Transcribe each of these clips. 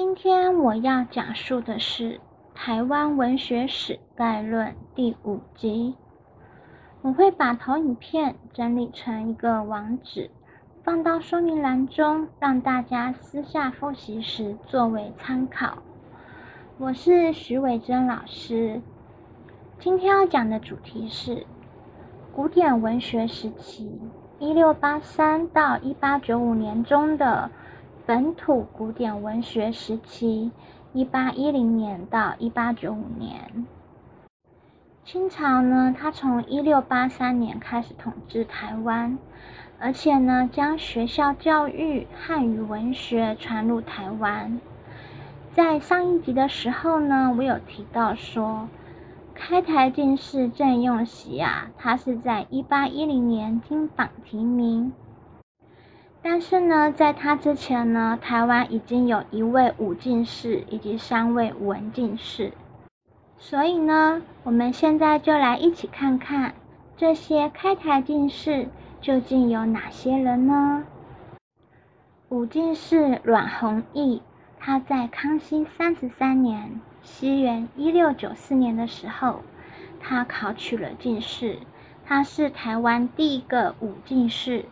今天我要讲述的是《台湾文学史概论》第五集。我会把投影片整理成一个网址，放到说明栏中，让大家私下复习时作为参考。我是徐伟珍老师，今天要讲的主题是古典文学时期（一六八三到一八九五年）中的。本土古典文学时期，一八一零年到一八九五年。清朝呢，它从一六八三年开始统治台湾，而且呢，将学校教育汉语文学传入台湾。在上一集的时候呢，我有提到说，开台进士郑用锡啊，他是在一八一零年金榜题名。但是呢，在他之前呢，台湾已经有一位武进士以及三位文进士，所以呢，我们现在就来一起看看这些开台进士究竟有哪些人呢？武进士阮弘毅，他在康熙三十三年（西元一六九四年）的时候，他考取了进士，他是台湾第一个武进士。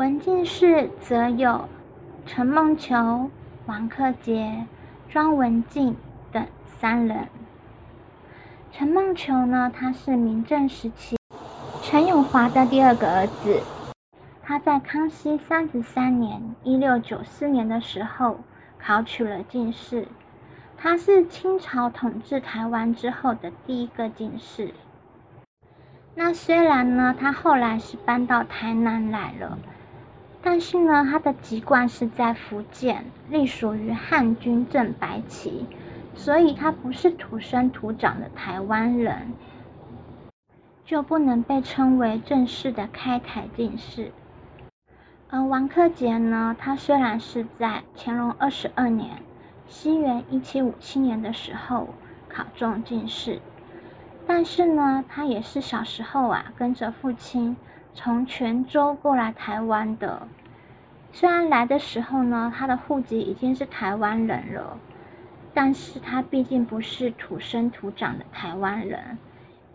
文进士则有陈梦球、王克杰、庄文静等三人。陈梦球呢，他是明正时期陈永华的第二个儿子。他在康熙三十三年（一六九四年）的时候考取了进士，他是清朝统治台湾之后的第一个进士。那虽然呢，他后来是搬到台南来了。但是呢，他的籍贯是在福建，隶属于汉军正白旗，所以他不是土生土长的台湾人，就不能被称为正式的开台进士。而王克杰呢，他虽然是在乾隆二十二年（西元一七五七年）的时候考中进士，但是呢，他也是小时候啊，跟着父亲。从泉州过来台湾的，虽然来的时候呢，他的户籍已经是台湾人了，但是他毕竟不是土生土长的台湾人，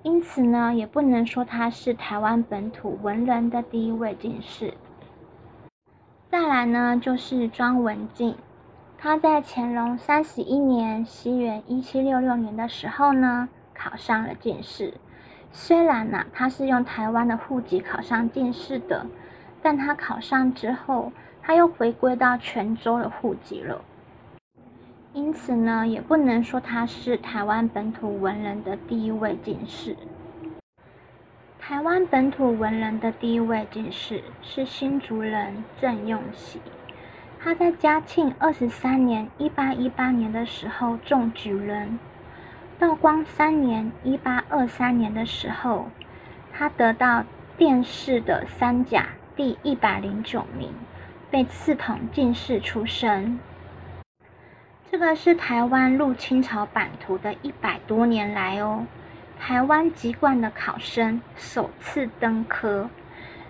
因此呢，也不能说他是台湾本土文人的第一位进士。再来呢，就是庄文静，他在乾隆三十一年（西元一七六六年）的时候呢，考上了进士。虽然呢，他是用台湾的户籍考上进士的，但他考上之后，他又回归到泉州的户籍了。因此呢，也不能说他是台湾本土文人的第一位进士。台湾本土文人的第一位进士是新竹人郑用锡，他在嘉庆二十三年（一八一八年）的时候中举人。道光三年（一八二三年）的时候，他得到殿试的三甲第一百零九名，被赐统进士出身。这个是台湾入清朝版图的一百多年来哦，台湾籍贯的考生首次登科，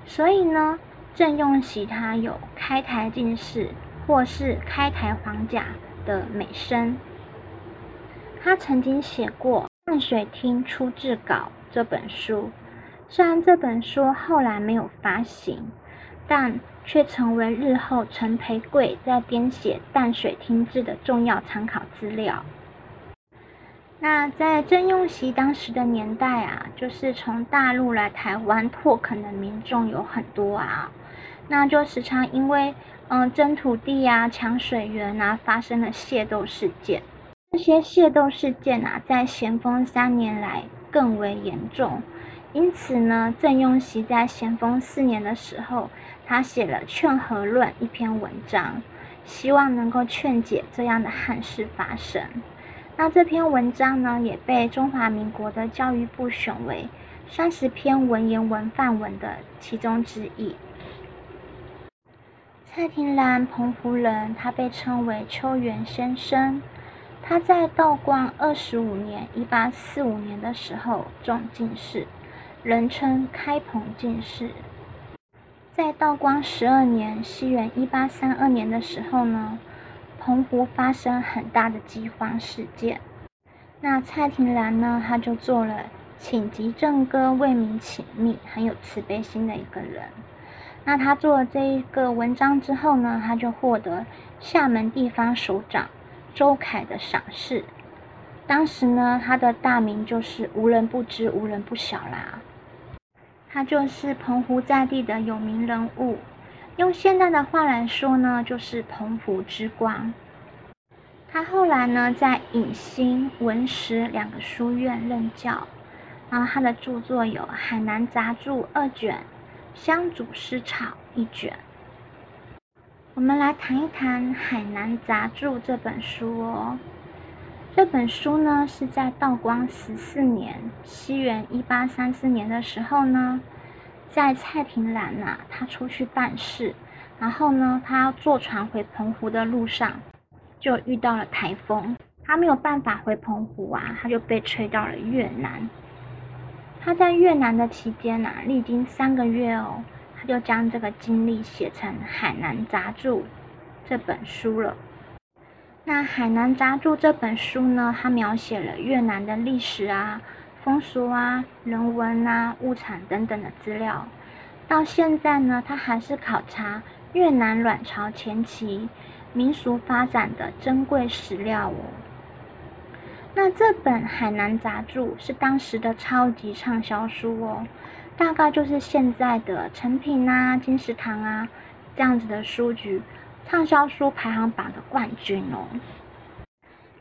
所以呢，郑用锡他有开台进士或是开台皇甲的美声。他曾经写过《淡水厅初制稿》这本书，虽然这本书后来没有发行，但却成为日后陈培贵在编写《淡水厅志》的重要参考资料。那在郑用锡当时的年代啊，就是从大陆来台湾拓垦的民众有很多啊，那就时常因为嗯争土地啊、抢水源啊，发生了械斗事件。这些械斗事件啊，在咸丰三年来更为严重，因此呢，郑用锡在咸丰四年的时候，他写了《劝和论》一篇文章，希望能够劝解这样的憾事发生。那这篇文章呢，也被中华民国的教育部选为三十篇文言文范文的其中之一。蔡廷兰，澎湖人，他被称为秋园先生。他在道光二十五年（一八四五年）的时候中进士，人称开澎进士。在道光十二年（西元一八三二年）的时候呢，澎湖发生很大的饥荒事件。那蔡廷兰呢，他就做了请急正歌为民请命，很有慈悲心的一个人。那他做了这一个文章之后呢，他就获得厦门地方首长周凯的赏识。当时呢，他的大名就是无人不知、无人不晓啦。他就是澎湖在地的有名人物，用现在的话来说呢，就是澎湖之光。他后来呢，在影星、文石两个书院任教，然后他的著作有《海南杂著》二卷，《香煮诗草》一卷。我们来谈一谈《海南杂著》这本书哦。这本书呢，是在道光十四年（西元一八三四年）的时候呢，在蔡廷兰呐，他出去办事，然后呢，他坐船回澎湖的路上，就遇到了台风，他没有办法回澎湖啊，他就被吹到了越南。他在越南的期间呐，历经三个月哦，就将这个经历写成《海南杂著》这本书了。那《海南杂著》这本书呢，它描写了越南的历史啊、风俗啊、人文啊、物产等等的资料。到现在呢，它还是考察越南卵巢前期民俗发展的珍贵史料哦。那这本《海南杂著》是当时的超级畅销书哦，大概就是现在的成品啊、金石堂啊这样子的书局。畅销书排行榜的冠军哦，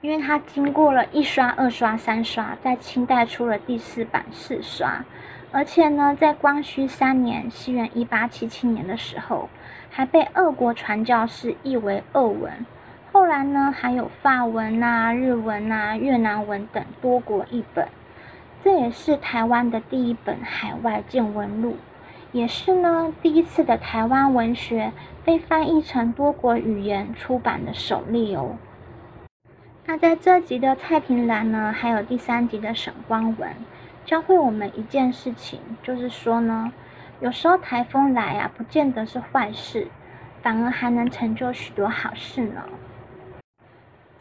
因为它经过了一刷、二刷、三刷，在清代出了第四版四刷，而且呢，在光绪三年（西元一八七七年）的时候，还被俄国传教士译为俄文。后来呢，还有法文啊、日文啊、越南文等多国译本。这也是台湾的第一本海外见闻录，也是呢第一次的台湾文学。被翻译成多国语言出版的首例哦。那在这集的蔡廷兰呢，还有第三集的沈光文，教会我们一件事情，就是说呢，有时候台风来啊，不见得是坏事，反而还能成就许多好事呢。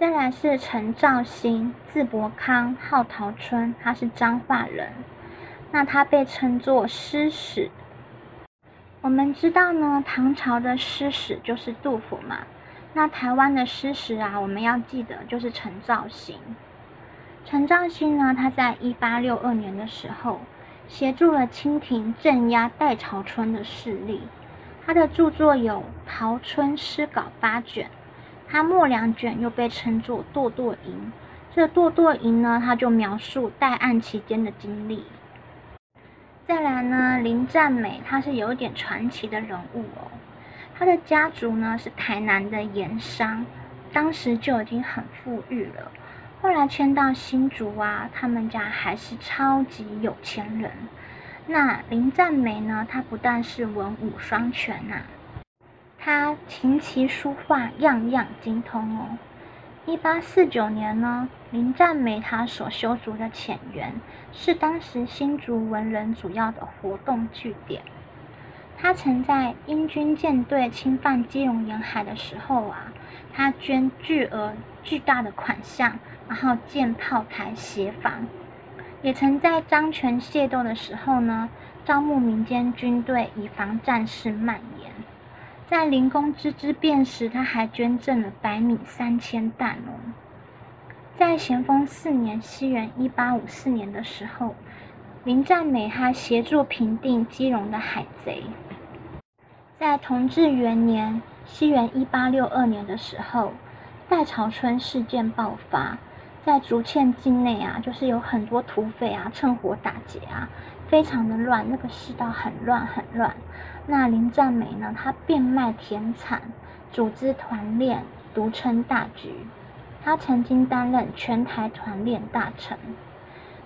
再来是陈兆兴，字伯康，号陶春，他是彰化人，那他被称作诗史。我们知道呢，唐朝的诗史就是杜甫嘛。那台湾的诗史啊，我们要记得就是陈兆兴。陈兆兴呢，他在一八六二年的时候，协助了清廷镇压代朝春的势力。他的著作有《陶春诗稿》八卷，他末两卷又被称作《堕堕吟》。这《堕堕吟》呢，他就描述代案期间的经历。再来呢，林占美，她是有点传奇的人物哦。她的家族呢是台南的盐商，当时就已经很富裕了。后来迁到新竹啊，他们家还是超级有钱人。那林占美呢，她不但是文武双全呐，他琴棋书画样样精通哦。一八四九年呢，林占梅他所修筑的浅园，是当时新竹文人主要的活动据点。他曾在英军舰队侵犯基隆沿海的时候啊，他捐巨额巨大的款项，然后建炮台协防。也曾在漳泉械斗的时候呢，招募民间军队，以防战事蔓延。在灵工之之变时，他还捐赠了白米三千担哦。在咸丰四年（西元一八五四年）的时候，林占美还协助平定基隆的海贼。在同治元年（西元一八六二年）的时候，代朝春事件爆发，在竹堑境内啊，就是有很多土匪啊，趁火打劫啊，非常的乱，那个世道很乱很乱。那林占美呢？他变卖田产，组织团练，独撑大局。他曾经担任全台团练大臣。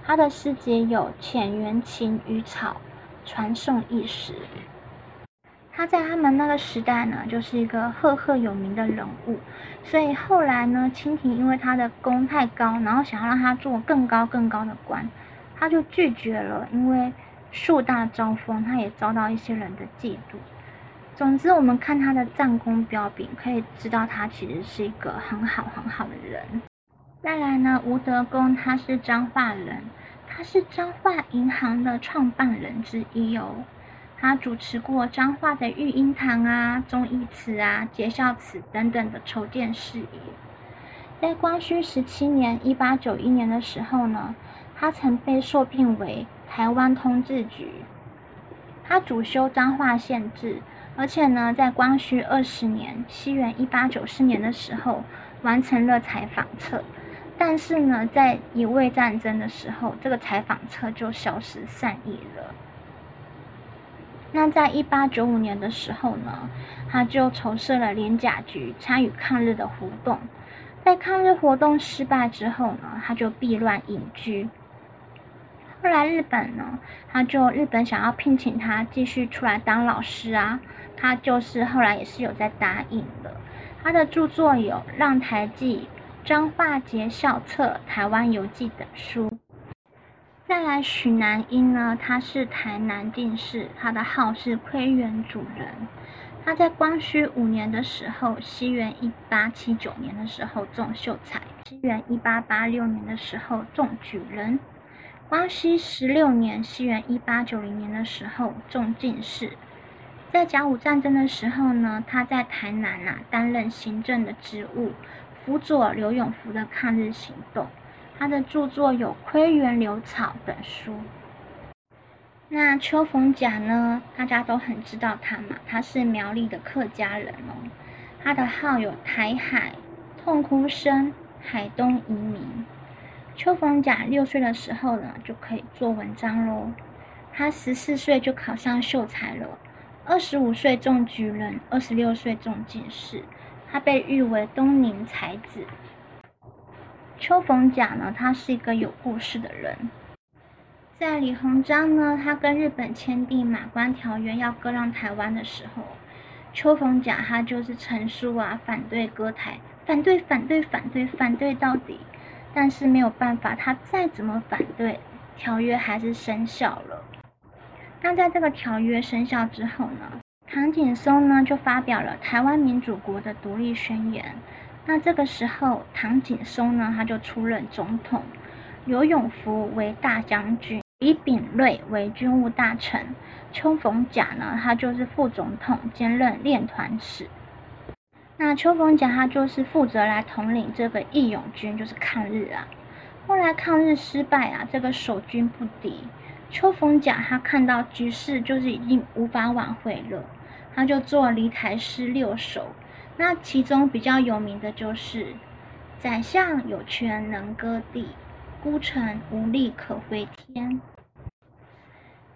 他的师姐有《浅园琴与草》，传颂一时。他在他们那个时代呢，就是一个赫赫有名的人物。所以后来呢，清廷因为他的功太高，然后想要让他做更高更高的官，他就拒绝了，因为。树大招风，他也遭到一些人的嫉妒。总之，我们看他的战功彪炳，可以知道他其实是一个很好很好的人。再来呢，吴德公他是彰化人，他是彰化银行的创办人之一哦。他主持过彰化的育婴堂啊、忠义祠啊、节孝祠等等的筹建事宜。在光绪十七年（一八九一年）的时候呢，他曾被受聘为台湾通志局。他主修彰化县志，而且呢，在光绪二十年（西元一八九四年）的时候，完成了采访册。但是呢，在乙未战争的时候，这个采访册就消失散佚了。那在一八九五年的时候呢，他就筹设了连甲局，参与抗日的活动。在抗日活动失败之后呢，他就避乱隐居。后来日本呢，他就日本想要聘请他继续出来当老师啊，他就是后来也是有在答应的。他的著作有《让台记》《彰化节孝册》《台湾游记》等书。再来许南英呢，他是台南进士，他的号是窥园主人。他在光绪五年的时候，西元一八七九年的时候中秀才，西元一八八六年的时候中举人。光绪十六年，西元一八九零年的时候中进士。在甲午战争的时候呢，他在台南啊担任行政的职务，辅佐刘永福的抗日行动。他的著作有《窥园流草》等书。那邱逢甲呢？大家都很知道他嘛，他是苗栗的客家人哦。他的号有台海、痛哭声、海东移民。邱逢甲六岁的时候呢，就可以做文章喽。他十四岁就考上秀才了，二十五岁中举人，二十六岁中进士。他被誉为东宁才子。邱逢甲呢，他是一个有故事的人。在李鸿章呢，他跟日本签订《马关条约》要割让台湾的时候，邱逢甲他就是陈述啊，反对割台，反对反对反对反对到底。但是没有办法，他再怎么反对，条约还是生效了。那在这个条约生效之后呢，唐景崧呢就发表了台湾民主国的独立宣言。那这个时候，唐景崧呢，他就出任总统，刘永福为大将军，李秉瑞为军务大臣，邱逢甲呢，他就是副总统，兼任练团使。那邱逢甲他就是负责来统领这个义勇军，就是抗日啊。后来抗日失败啊，这个守军不敌，邱逢甲他看到局势就是已经无法挽回了，他就做离台诗六首。那其中比较有名的就是“宰相有权能割地，孤臣无力可回天。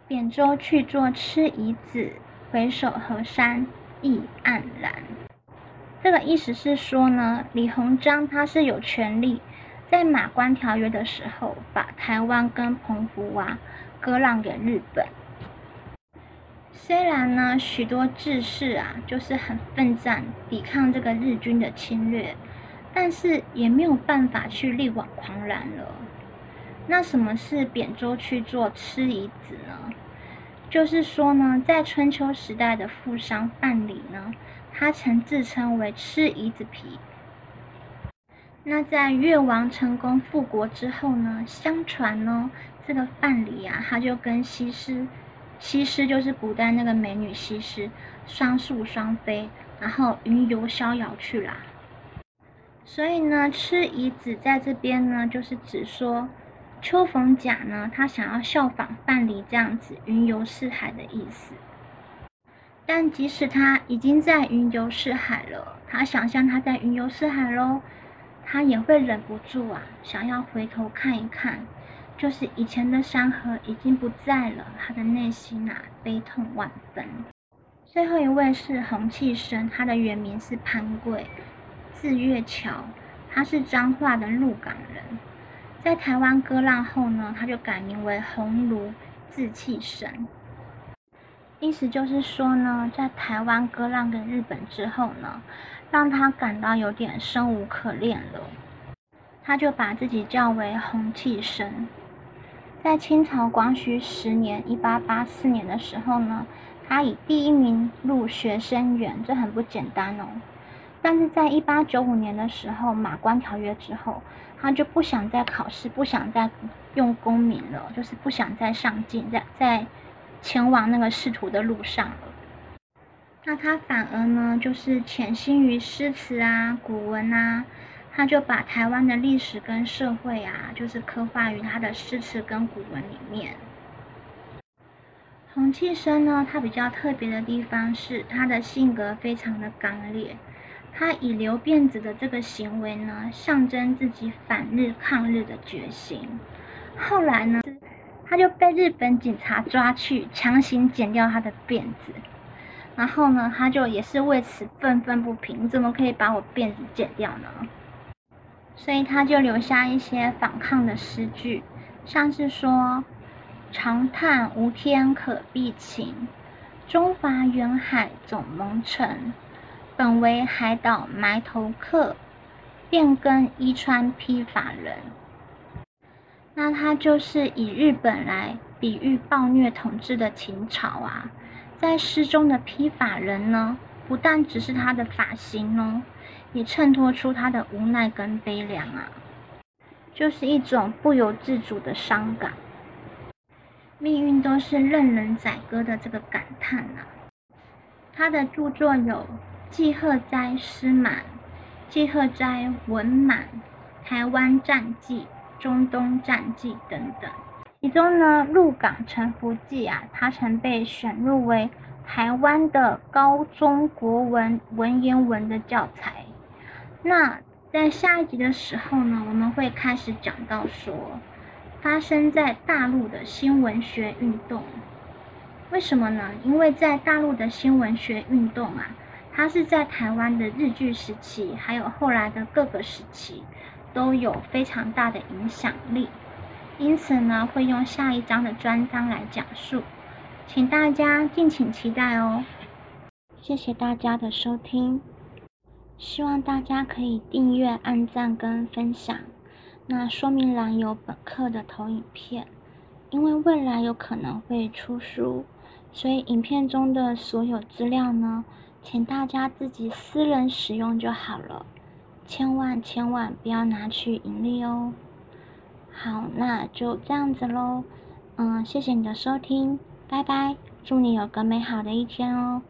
扁舟去作吃夷子，回首河山意黯然。”这个意思是说呢，李鸿章他是有权利在马关条约的时候，把台湾跟澎湖啊割让给日本。虽然呢，许多志士啊，就是很奋战抵抗这个日军的侵略，但是也没有办法去力挽狂澜了。那什么是扁舟去做吃夷子呢？就是说呢，在春秋时代的富商范蠡呢，他曾自称为吃夷子皮。那在越王成功复国之后呢，相传呢，这个范蠡啊，他就跟西施。西施就是古代那个美女西施，双宿双飞，然后云游逍遥去啦。所以呢，吃夷子在这边呢，就是指说秋逢甲呢，他想要效仿范蠡这样子云游四海的意思。但即使他已经在云游四海了，他想象他在云游四海喽，他也会忍不住啊，想要回头看一看。就是以前的山河已经不在了，他的内心啊悲痛万分。最后一位是洪弃生，他的原名是潘贵，字月桥，他是彰化的鹿港人。在台湾割让后呢，他就改名为洪儒，字弃生。意思就是说呢，在台湾割让给日本之后呢，让他感到有点生无可恋了，他就把自己叫为洪弃生。在清朝光绪十年（一八八四年）的时候呢，他以第一名入学生员，这很不简单哦。但是在一八九五年的时候，马关条约之后，他就不想再考试，不想再用公民了，就是不想再上进，在在前往那个仕途的路上了。那他反而呢，就是潜心于诗词啊、古文啊，他就把台湾的历史跟社会啊，就是刻画于他的诗词跟古文里面。洪庆生呢，他比较特别的地方是他的性格非常的刚烈，他以留辫子的这个行为呢，象征自己反日抗日的决心。后来呢，他就被日本警察抓去，强行剪掉他的辫子。然后呢，他就也是为此愤愤不平，怎么可以把我辫子剪掉呢？所以他就留下一些反抗的诗句，像是说：“长叹无天可避晴，中华远海总蒙尘。本为海岛埋头客，变更衣穿披发人。”那他就是以日本来比喻暴虐统治的秦朝啊。在诗中的披发人呢，不但只是他的发型哦，也衬托出他的无奈跟悲凉啊，就是一种不由自主的伤感。命运都是任人宰割的这个感叹呐。他的著作有《寄贺斋诗满》《寄贺斋文满》《台湾战记》《中东战记》等等。其中呢，《鹿港沉浮记》啊，它曾被选入为台湾的高中国文文言文的教材。那在下一集的时候呢，我们会开始讲到说，发生在大陆的新文学运动。为什么呢？因为在大陆的新文学运动啊，它是在台湾的日据时期，还有后来的各个时期，都有非常大的影响力。因此呢，会用下一章的专章来讲述，请大家敬请期待哦。谢谢大家的收听，希望大家可以订阅、按赞跟分享。那说明栏有本课的投影片，因为未来有可能会出书，所以影片中的所有资料呢，请大家自己私人使用就好了，千万千万不要拿去盈利哦。好，那就这样子喽。嗯，谢谢你的收听，拜拜，祝你有个美好的一天哦。